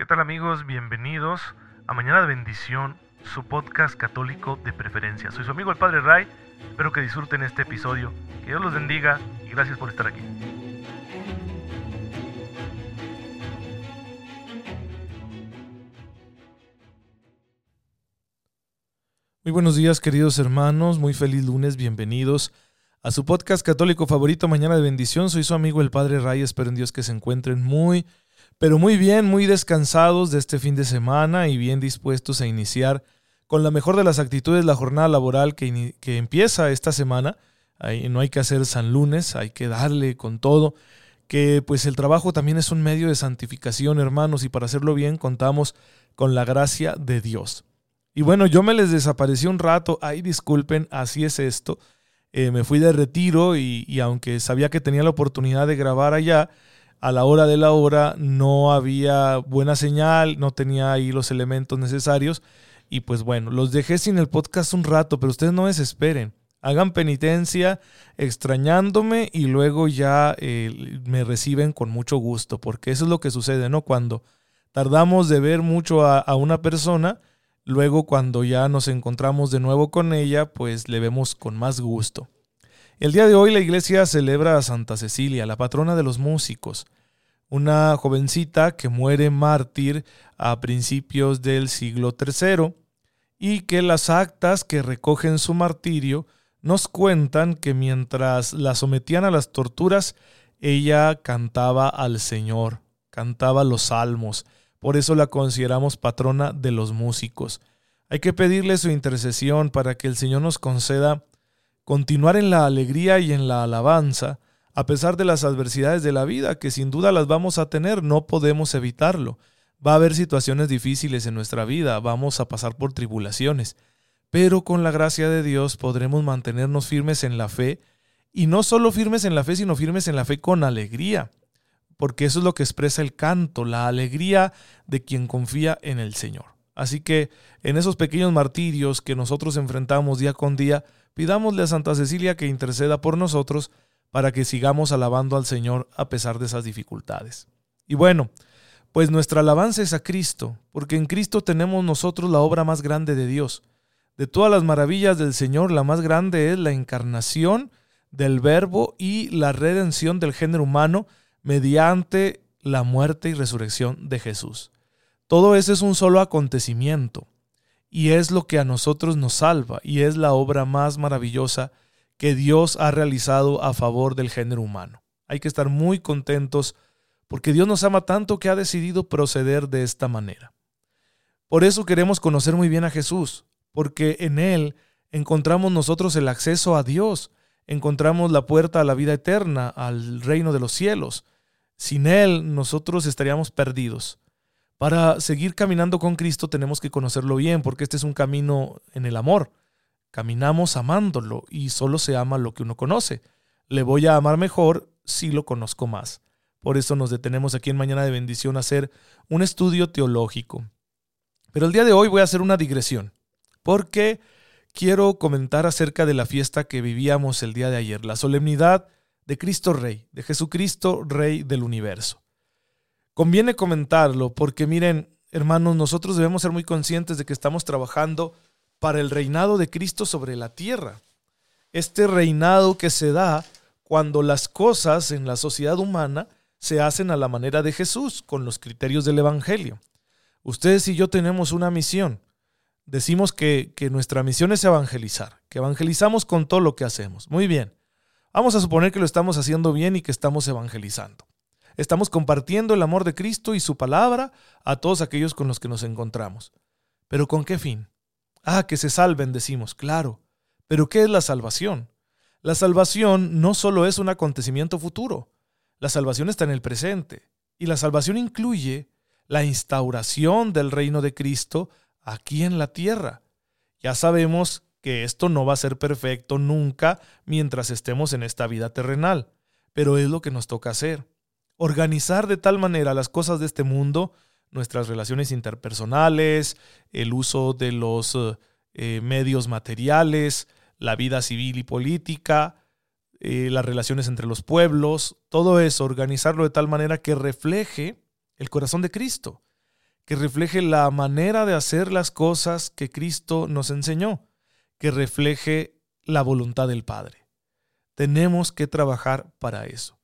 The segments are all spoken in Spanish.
¿Qué tal amigos? Bienvenidos a Mañana de Bendición, su podcast católico de preferencia. Soy su amigo el Padre Ray, espero que disfruten este episodio. Que Dios los bendiga y gracias por estar aquí. Muy buenos días queridos hermanos, muy feliz lunes, bienvenidos a su podcast católico favorito Mañana de Bendición. Soy su amigo el Padre Ray, espero en Dios que se encuentren muy, pero muy bien, muy descansados de este fin de semana y bien dispuestos a iniciar con la mejor de las actitudes la jornada laboral que, que empieza esta semana. no hay que hacer San Lunes, hay que darle con todo, que pues el trabajo también es un medio de santificación, hermanos, y para hacerlo bien contamos con la gracia de Dios. Y bueno, yo me les desaparecí un rato, ay disculpen, así es esto. Eh, me fui de retiro y, y aunque sabía que tenía la oportunidad de grabar allá, a la hora de la hora no había buena señal, no tenía ahí los elementos necesarios y pues bueno, los dejé sin el podcast un rato, pero ustedes no desesperen. Hagan penitencia extrañándome y luego ya eh, me reciben con mucho gusto, porque eso es lo que sucede, ¿no? Cuando tardamos de ver mucho a, a una persona, luego cuando ya nos encontramos de nuevo con ella, pues le vemos con más gusto. El día de hoy la iglesia celebra a Santa Cecilia, la patrona de los músicos, una jovencita que muere mártir a principios del siglo III y que las actas que recogen su martirio nos cuentan que mientras la sometían a las torturas, ella cantaba al Señor, cantaba los salmos, por eso la consideramos patrona de los músicos. Hay que pedirle su intercesión para que el Señor nos conceda continuar en la alegría y en la alabanza, a pesar de las adversidades de la vida, que sin duda las vamos a tener, no podemos evitarlo. Va a haber situaciones difíciles en nuestra vida, vamos a pasar por tribulaciones, pero con la gracia de Dios podremos mantenernos firmes en la fe, y no solo firmes en la fe, sino firmes en la fe con alegría, porque eso es lo que expresa el canto, la alegría de quien confía en el Señor. Así que en esos pequeños martirios que nosotros enfrentamos día con día, Pidámosle a Santa Cecilia que interceda por nosotros para que sigamos alabando al Señor a pesar de esas dificultades. Y bueno, pues nuestra alabanza es a Cristo, porque en Cristo tenemos nosotros la obra más grande de Dios. De todas las maravillas del Señor, la más grande es la encarnación del Verbo y la redención del género humano mediante la muerte y resurrección de Jesús. Todo eso es un solo acontecimiento y es lo que a nosotros nos salva y es la obra más maravillosa que Dios ha realizado a favor del género humano. Hay que estar muy contentos porque Dios nos ama tanto que ha decidido proceder de esta manera. Por eso queremos conocer muy bien a Jesús, porque en Él encontramos nosotros el acceso a Dios, encontramos la puerta a la vida eterna, al reino de los cielos. Sin Él nosotros estaríamos perdidos. Para seguir caminando con Cristo tenemos que conocerlo bien, porque este es un camino en el amor. Caminamos amándolo y solo se ama lo que uno conoce. Le voy a amar mejor si lo conozco más. Por eso nos detenemos aquí en Mañana de Bendición a hacer un estudio teológico. Pero el día de hoy voy a hacer una digresión, porque quiero comentar acerca de la fiesta que vivíamos el día de ayer, la solemnidad de Cristo Rey, de Jesucristo Rey del universo. Conviene comentarlo porque miren, hermanos, nosotros debemos ser muy conscientes de que estamos trabajando para el reinado de Cristo sobre la tierra. Este reinado que se da cuando las cosas en la sociedad humana se hacen a la manera de Jesús, con los criterios del Evangelio. Ustedes y yo tenemos una misión. Decimos que, que, nuestra misión es evangelizar, que evangelizamos con todo lo que hacemos. Muy bien. Vamos a suponer que lo estamos haciendo bien y que estamos evangelizando. Estamos compartiendo el amor de Cristo y su palabra a todos aquellos con los que nos encontramos. ¿Pero con qué fin? Ah, que se salven, decimos, claro. Pero ¿qué es la salvación? La salvación no solo es un acontecimiento futuro, la salvación está en el presente. Y la salvación incluye la instauración del reino de Cristo aquí en la tierra. Ya sabemos que esto no va a ser perfecto nunca mientras estemos en esta vida terrenal, pero es lo que nos toca hacer organizar de tal manera las cosas de este mundo, nuestras relaciones interpersonales, el uso de los eh, medios materiales, la vida civil y política, eh, las relaciones entre los pueblos, todo eso, organizarlo de tal manera que refleje el corazón de Cristo, que refleje la manera de hacer las cosas que Cristo nos enseñó, que refleje la voluntad del Padre. Tenemos que trabajar para eso.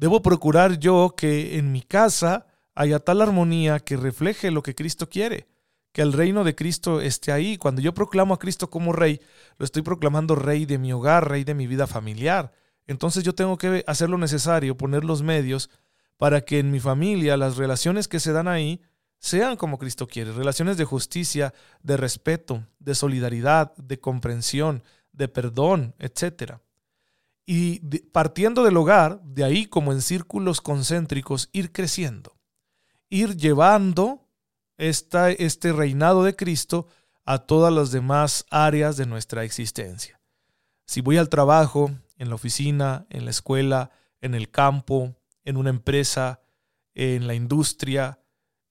Debo procurar yo que en mi casa haya tal armonía que refleje lo que Cristo quiere, que el reino de Cristo esté ahí. Cuando yo proclamo a Cristo como rey, lo estoy proclamando rey de mi hogar, rey de mi vida familiar. Entonces yo tengo que hacer lo necesario, poner los medios para que en mi familia las relaciones que se dan ahí sean como Cristo quiere, relaciones de justicia, de respeto, de solidaridad, de comprensión, de perdón, etc. Y partiendo del hogar, de ahí como en círculos concéntricos, ir creciendo, ir llevando esta, este reinado de Cristo a todas las demás áreas de nuestra existencia. Si voy al trabajo, en la oficina, en la escuela, en el campo, en una empresa, en la industria,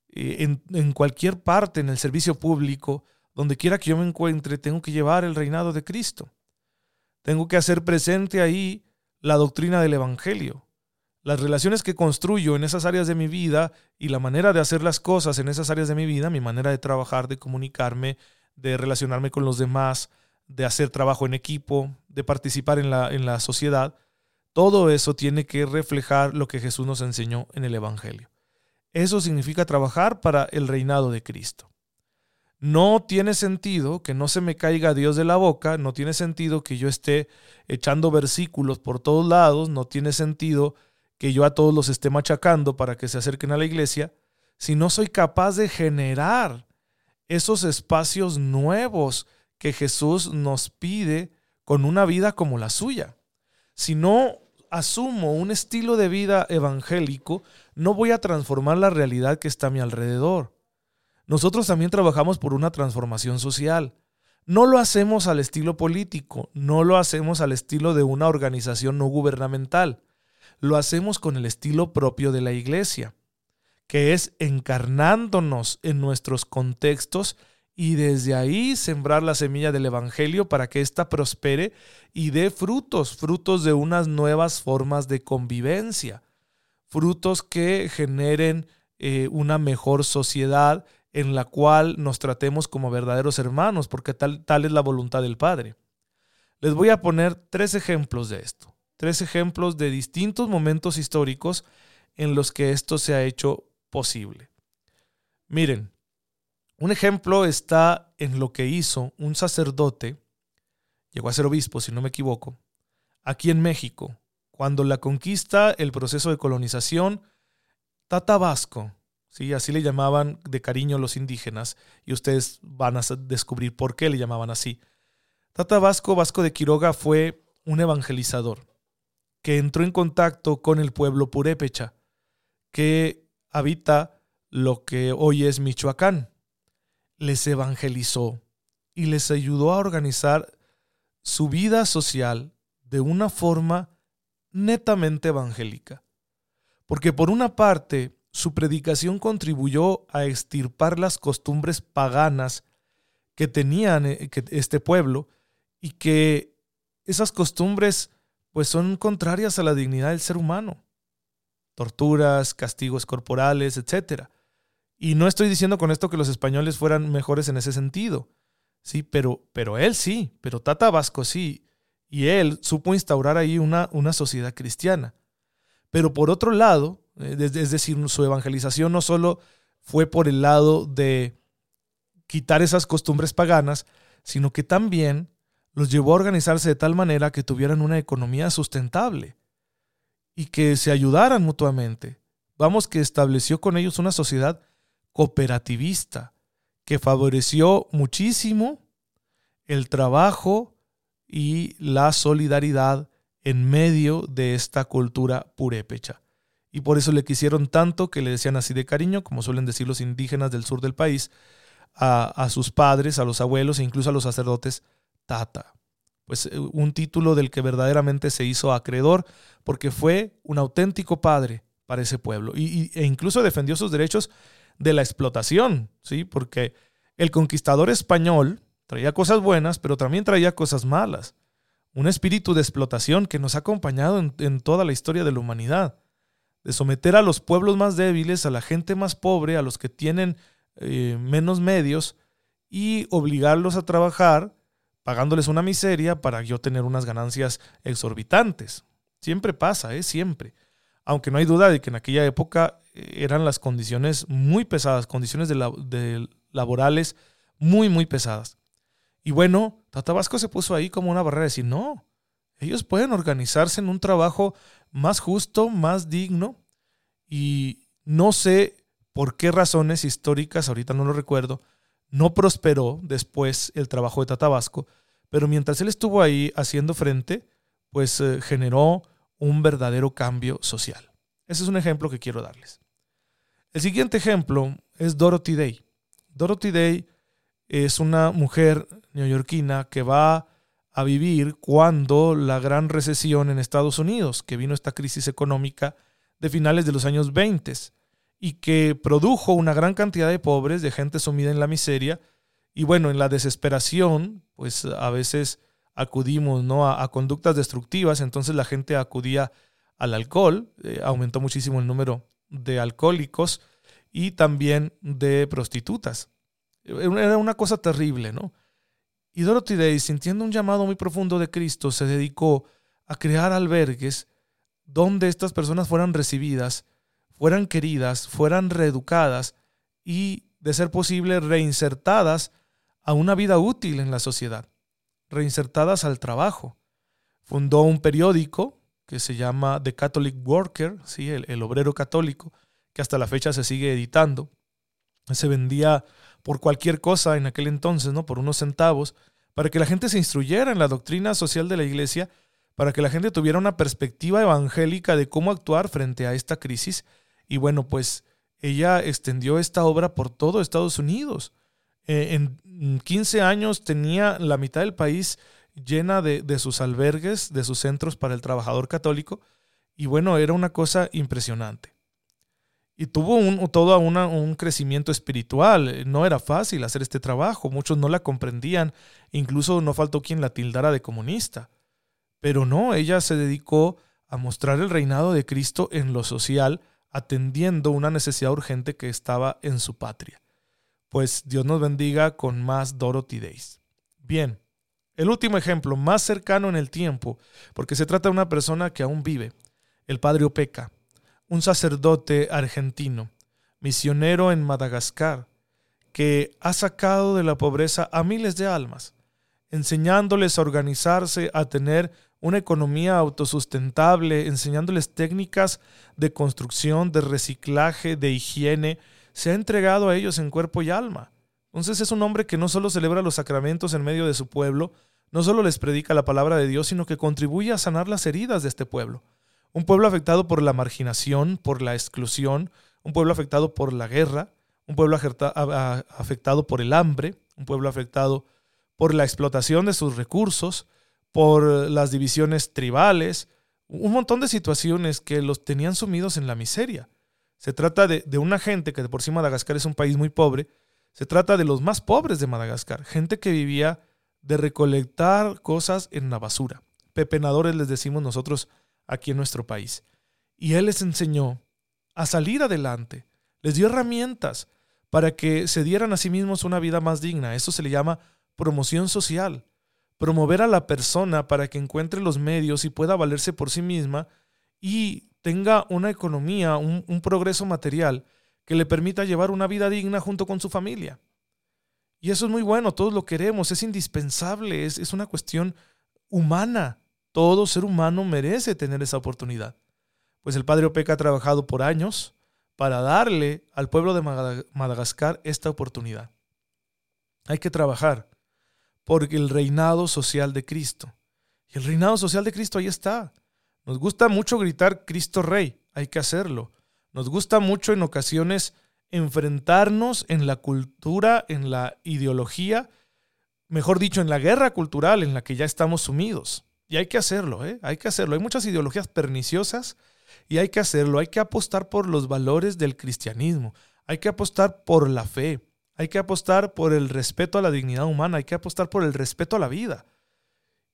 eh, en, cualquier parte, en el servicio público, donde quiera que yo me encuentre, tengo que llevar el reinado de Cristo. Tengo que hacer presente ahí la doctrina del Evangelio. Las relaciones que construyo en esas áreas de mi vida y la manera de hacer las cosas en esas áreas de mi vida, mi manera de trabajar, de comunicarme, de relacionarme con los demás, de hacer trabajo en equipo, de participar en la, en la sociedad, todo eso tiene que reflejar lo que Jesús nos enseñó en el Evangelio. Eso significa trabajar para el reinado de Cristo. No tiene sentido que no se me caiga Dios de la boca, no tiene sentido que yo esté echando versículos por todos lados, no tiene sentido que yo a todos los esté machacando para que se acerquen a la iglesia, si no soy capaz de generar esos espacios nuevos que Jesús nos pide con una vida como la suya. Si no asumo un estilo de vida evangélico, no voy a transformar la realidad que está a mi alrededor. Nosotros también trabajamos por una transformación social. No lo hacemos al estilo político, no lo hacemos al estilo de una organización no gubernamental. Lo hacemos con el estilo propio de la iglesia, que es encarnándonos en nuestros contextos y desde ahí sembrar la semilla del Evangelio para que ésta prospere y dé frutos, frutos de unas nuevas formas de convivencia, frutos que generen eh, una mejor sociedad en la cual nos tratemos como verdaderos hermanos, porque tal, tal es la voluntad del Padre. Les voy a poner tres ejemplos de esto, tres ejemplos de distintos momentos históricos en los que esto se ha hecho posible. Miren, un ejemplo está en lo que hizo un sacerdote, llegó a ser obispo si no me equivoco, aquí en México, cuando la conquista, el proceso de colonización, Tata Vasco, ¿sí? así le llamaban de cariño los indígenas, y ustedes van a descubrir por qué le llamaban así. Tata Vasco, Vasco de Quiroga, fue un evangelizador que entró en contacto con el pueblo purépecha, que habita lo que hoy es Michoacán les evangelizó y les ayudó a organizar su vida social de una forma netamente evangélica. Porque por una parte, su predicación contribuyó a extirpar las costumbres paganas que tenían eh, este pueblo y que esas costumbres pues son contrarias a la dignidad del ser humano. Torturas, castigos corporales, etcétera. Y no estoy diciendo con esto que los españoles fueran mejores en ese sentido. Sí, pero, pero él sí, pero Tata Vasco sí. Y él supo instaurar ahí una, una sociedad cristiana. Pero por otro lado, es decir, su evangelización no solo fue por el lado de quitar esas costumbres paganas, sino que también los llevó a organizarse de tal manera que tuvieran una economía sustentable y que se ayudaran mutuamente. Vamos, que estableció con ellos una sociedad cooperativista que favoreció muchísimo el trabajo y la solidaridad en medio de esta cultura purépecha. Y por eso le quisieron tanto que le decían así de cariño, como suelen decir los indígenas del sur del país, a, a sus padres, a los abuelos e incluso a los sacerdotes, tata. Pues eh, un título del que verdaderamente se hizo acreedor porque fue un auténtico padre para ese pueblo y, e incluso defendió sus derechos de la explotación, ¿sí? Porque el conquistador español traía cosas buenas, pero también traía cosas malas. Un espíritu de explotación que nos ha acompañado en, toda la historia de la humanidad. De someter a los pueblos más débiles, a la gente más pobre, a los que tienen eh, menos medios y obligarlos a trabajar pagándoles una miseria para yo tener unas ganancias exorbitantes. Siempre pasa, ¿eh? Siempre. Aunque no hay duda de que en aquella época eh, eran las condiciones muy pesadas, condiciones de, laborales muy, muy pesadas. Y bueno, Tatabasco se puso ahí como una barrera de decir, no, ellos pueden organizarse en un trabajo más justo, más digno. Y no sé por qué razones históricas, ahorita no lo recuerdo, no prosperó después el trabajo de Tatabasco, pero mientras él estuvo ahí haciendo frente, pues eh, generó un verdadero cambio social. Ese es un ejemplo que quiero darles. El siguiente ejemplo es Dorothy Day. Dorothy Day es una mujer neoyorquina que va a vivir cuando la gran recesión en Estados Unidos, que vino esta crisis económica de finales de los años 20 y que produjo una gran cantidad de pobres, de gente sumida en la miseria, y bueno, en la desesperación, pues a veces acudimos ¿no? a, conductas destructivas, entonces la gente acudía al alcohol, eh, aumentó muchísimo el número de alcohólicos y también de prostitutas. Era una cosa terrible, ¿no? Y Dorothy Day, sintiendo un llamado muy profundo de Cristo, se dedicó a crear albergues donde estas personas fueran recibidas, fueran queridas, fueran reeducadas y, de ser posible, reinsertadas a una vida útil en la sociedad, reinsertadas al trabajo. Fundó un periódico que se llama The Catholic Worker, ¿sí? el, obrero católico, que hasta la fecha se sigue editando. Se vendía por cualquier cosa en aquel entonces, ¿no? Por unos centavos, para que la gente se instruyera en la doctrina social de la iglesia, para que la gente tuviera una perspectiva evangélica de cómo actuar frente a esta crisis. Y bueno, pues ella extendió esta obra por todo Estados Unidos. Eh, en 15 años tenía la mitad del país llena de, de, sus albergues, de sus centros para el trabajador católico. Y bueno, era una cosa impresionante. Y tuvo un, todo un crecimiento espiritual. No era fácil hacer este trabajo. Muchos no la comprendían. Incluso no faltó quien la tildara de comunista. Pero no, ella se dedicó a mostrar el reinado de Cristo en lo social, atendiendo una necesidad urgente que estaba en su patria. Pues Dios nos bendiga con más Dorothy Days. Bien, el último ejemplo, más cercano en el tiempo, porque se trata de una persona que aún vive, el padre Opeca un sacerdote argentino, misionero en Madagascar, que ha sacado de la pobreza a miles de almas, enseñándoles a organizarse, a tener una economía autosustentable, enseñándoles técnicas de construcción, de reciclaje, de higiene, se ha entregado a ellos en cuerpo y alma. Entonces es un hombre que no solo celebra los sacramentos en medio de su pueblo, no solo les predica la palabra de Dios, sino que contribuye a sanar las heridas de este pueblo. Un pueblo afectado por la marginación, por la exclusión, un pueblo afectado por la guerra, un pueblo afectado por el hambre, un pueblo afectado por la explotación de sus recursos, por las divisiones tribales, un montón de situaciones que los tenían sumidos en la miseria. Se trata de, una gente que de por sí Madagascar es un país muy pobre, se trata de los más pobres de Madagascar, gente que vivía de recolectar cosas en la basura. Pepenadores les decimos nosotros aquí en nuestro país. Y Él les enseñó a salir adelante, les dio herramientas para que se dieran a sí mismos una vida más digna. Eso se le llama promoción social. Promover a la persona para que encuentre los medios y pueda valerse por sí misma y tenga una economía, un, progreso material que le permita llevar una vida digna junto con su familia. Y eso es muy bueno, todos lo queremos, es indispensable, es, es una cuestión humana. Todo ser humano merece tener esa oportunidad. Pues el padre Opeca ha trabajado por años para darle al pueblo de Madagascar esta oportunidad. Hay que trabajar por el reinado social de Cristo. Y el reinado social de Cristo ahí está. Nos gusta mucho gritar Cristo Rey, hay que hacerlo. Nos gusta mucho en ocasiones enfrentarnos en la cultura, en la ideología, mejor dicho, en la guerra cultural en la que ya estamos sumidos. Y hay que hacerlo, ¿eh? Hay que hacerlo. Hay muchas ideologías perniciosas y hay que hacerlo. Hay que apostar por los valores del cristianismo. Hay que apostar por la fe. Hay que apostar por el respeto a la dignidad humana. Hay que apostar por el respeto a la vida.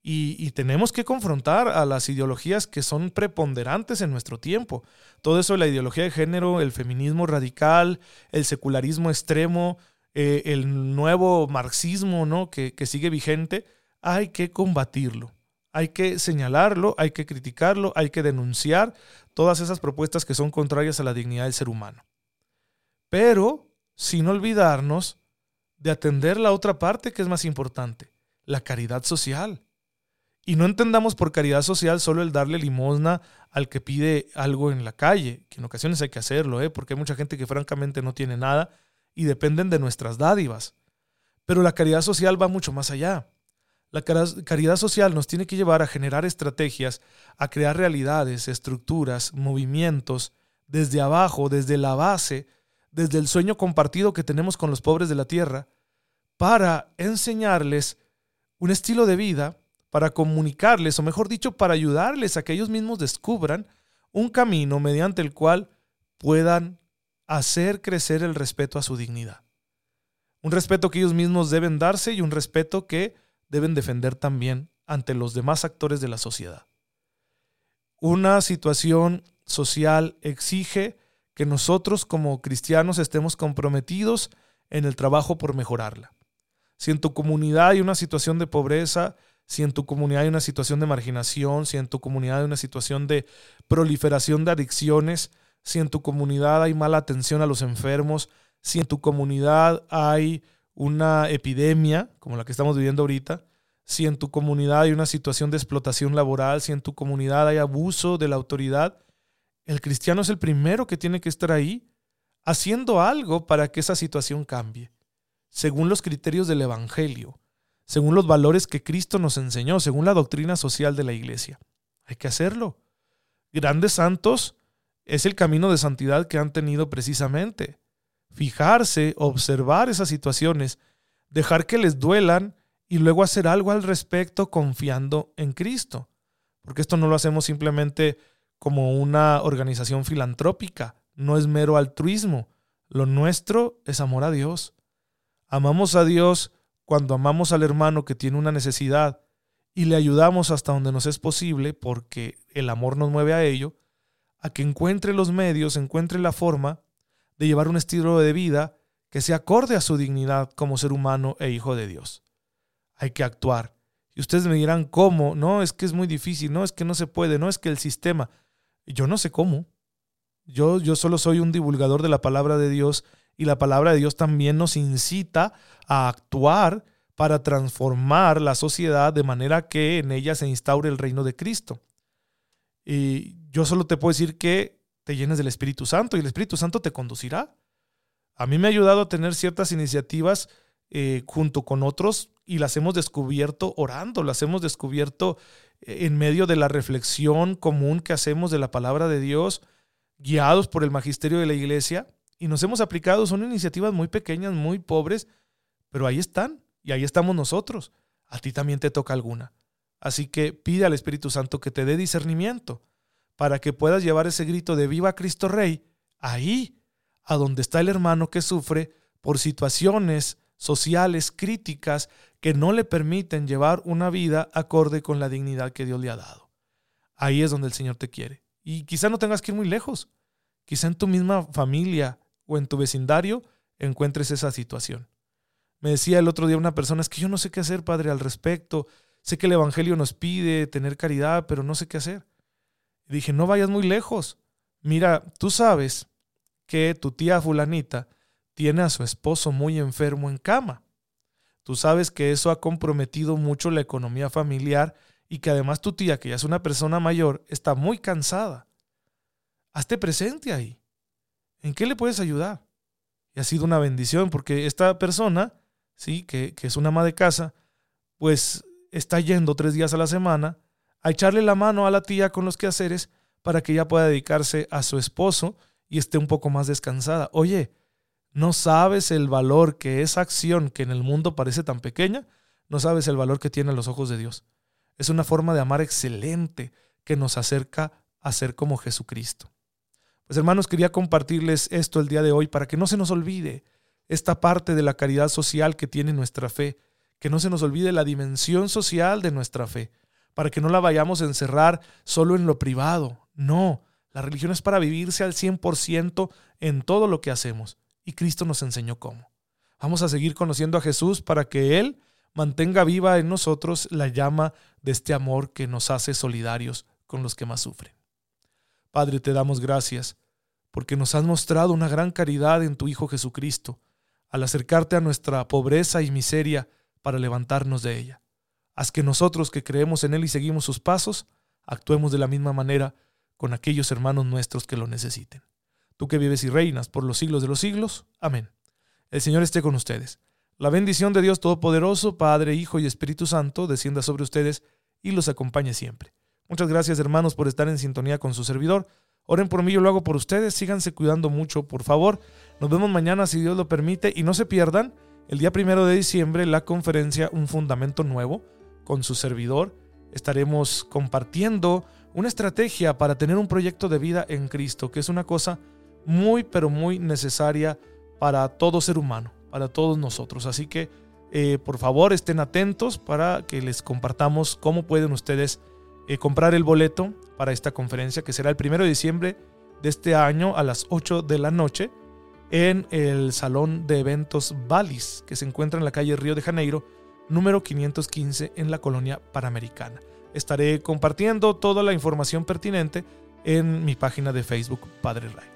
y, tenemos que confrontar a las ideologías que son preponderantes en nuestro tiempo. Todo eso, la ideología de género, el feminismo radical, el secularismo extremo, eh, el nuevo marxismo ¿no? que, que sigue vigente, hay que combatirlo. Hay que señalarlo, hay que criticarlo, hay que denunciar todas esas propuestas que son contrarias a la dignidad del ser humano. Pero sin olvidarnos de atender la otra parte que es más importante, la caridad social. Y no entendamos por caridad social solo el darle limosna al que pide algo en la calle, que en ocasiones hay que hacerlo, ¿eh? porque hay mucha gente que francamente no tiene nada y dependen de nuestras dádivas. Pero la caridad social va mucho más allá. La caridad social nos tiene que llevar a generar estrategias, a crear realidades, estructuras, movimientos, desde abajo, desde la base, desde el sueño compartido que tenemos con los pobres de la tierra, para enseñarles un estilo de vida para comunicarles, o mejor dicho, para ayudarles a que ellos mismos descubran un camino mediante el cual puedan hacer crecer el respeto a su dignidad. Un respeto que ellos mismos deben darse y un respeto que deben defender también ante los demás actores de la sociedad. Una situación social exige que nosotros como cristianos estemos comprometidos en el trabajo por mejorarla. Si en tu comunidad hay una situación de pobreza, si en tu comunidad hay una situación de marginación, si en tu comunidad hay una situación de proliferación de adicciones, si en tu comunidad hay mala atención a los enfermos, si en tu comunidad hay una epidemia como la que estamos viviendo ahorita, si en tu comunidad hay una situación de explotación laboral, si en tu comunidad hay abuso de la autoridad, el cristiano es el primero que tiene que estar ahí haciendo algo para que esa situación cambie, según los criterios del Evangelio según los valores que Cristo nos enseñó, según la doctrina social de la iglesia. Hay que hacerlo. Grandes santos es el camino de santidad que han tenido precisamente. Fijarse, observar esas situaciones, dejar que les duelan y luego hacer algo al respecto confiando en Cristo. Porque esto no lo hacemos simplemente como una organización filantrópica, no es mero altruismo. Lo nuestro es amor a Dios. Amamos a Dios cuando amamos al hermano que tiene una necesidad y le ayudamos hasta donde nos es posible, porque el amor nos mueve a ello, a que encuentre los medios, encuentre la forma de llevar un estilo de vida que se acorde a su dignidad como ser humano e hijo de Dios. Hay que actuar. Y ustedes me dirán, ¿cómo? No, es que es muy difícil, no, es que no se puede, no, es que el sistema. Yo no sé cómo. Yo, yo solo soy un divulgador de la palabra de Dios y la palabra de Dios también nos incita a actuar para transformar la sociedad de manera que en ella se instaure el reino de Cristo. Y yo solo te puedo decir que te llenes del Espíritu Santo y el Espíritu Santo te conducirá. A mí me ha ayudado a tener ciertas iniciativas eh, junto con otros y las hemos descubierto orando, las hemos descubierto eh, en medio de la reflexión común que hacemos de la palabra de Dios, guiados por el magisterio de la iglesia y nos hemos aplicado. Son iniciativas muy pequeñas, muy pobres, pero ahí están y ahí estamos nosotros. A ti también te toca alguna. Así que pide al Espíritu Santo que te dé discernimiento para que puedas llevar ese grito de viva Cristo Rey ahí, a donde está el hermano que sufre por situaciones sociales críticas que no le permiten llevar una vida acorde con la dignidad que Dios le ha dado. Ahí es donde el Señor te quiere. Y quizá no tengas que ir muy lejos. Quizá en tu misma familia o en tu vecindario encuentres esa situación. Me decía el otro día una persona, es que yo no sé qué hacer, Padre, al respecto. Sé que el Evangelio nos pide tener caridad, pero no sé qué hacer. Y dije, no vayas muy lejos. Mira, tú sabes que tu tía fulanita tiene a su esposo muy enfermo en cama. Tú sabes que eso ha comprometido mucho la economía familiar y que además tu tía, que ya es una persona mayor, está muy cansada. Hazte presente ahí. ¿En qué le puedes ayudar? Y ha sido una bendición porque esta persona, sí, que, que es una ama de casa, pues está yendo tres días a la semana a echarle la mano a la tía con los quehaceres para que ella pueda dedicarse a su esposo y esté un poco más descansada. Oye, ¿no sabes el valor que esa acción que en el mundo parece tan pequeña? No sabes el valor que tiene a los ojos de Dios. Es una forma de amar excelente que nos acerca a ser como Jesucristo. Pues hermanos, quería compartirles esto el día de hoy para que no se nos olvide esta parte de la caridad social que tiene nuestra fe, que no se nos olvide la dimensión social de nuestra fe. Para que no la vayamos a encerrar solo en lo privado. No, la religión es para vivirse al 100% en todo lo que hacemos. Y Cristo nos enseñó cómo. Vamos a seguir conociendo a Jesús para que Él mantenga viva en nosotros la llama de este amor que nos hace solidarios con los que más sufren. Padre, te damos gracias porque nos has mostrado una gran caridad en tu Hijo Jesucristo al acercarte a nuestra pobreza y miseria para levantarnos de ella. Haz que nosotros que creemos en Él y seguimos sus pasos, actuemos de la misma manera con aquellos hermanos nuestros que lo necesiten. Tú que vives y reinas por los siglos de los siglos. Amén. El Señor esté con ustedes. La bendición de Dios Todopoderoso, Padre, Hijo y Espíritu Santo, descienda sobre ustedes y los acompañe siempre. Muchas gracias hermanos por estar en sintonía con su servidor. Oren por mí, yo lo hago por ustedes. Síganse cuidando mucho, por favor. Nos vemos mañana si Dios lo permite y no se pierdan el día primero de diciembre la conferencia Un Fundamento Nuevo con su servidor. Estaremos compartiendo una estrategia para tener un proyecto de vida en Cristo, que es una cosa muy, pero muy necesaria para todo ser humano, para todos nosotros. Así que, eh, por favor, estén atentos para que les compartamos cómo pueden ustedes eh, comprar el boleto para esta conferencia, que será el primero de diciembre de este año a las 8 de la noche en el Salón de Eventos Valis, que se encuentra en la calle Río de Janeiro, número 515 en la colonia Panamericana. Estaré compartiendo toda la información pertinente en mi página de Facebook Padre Ray.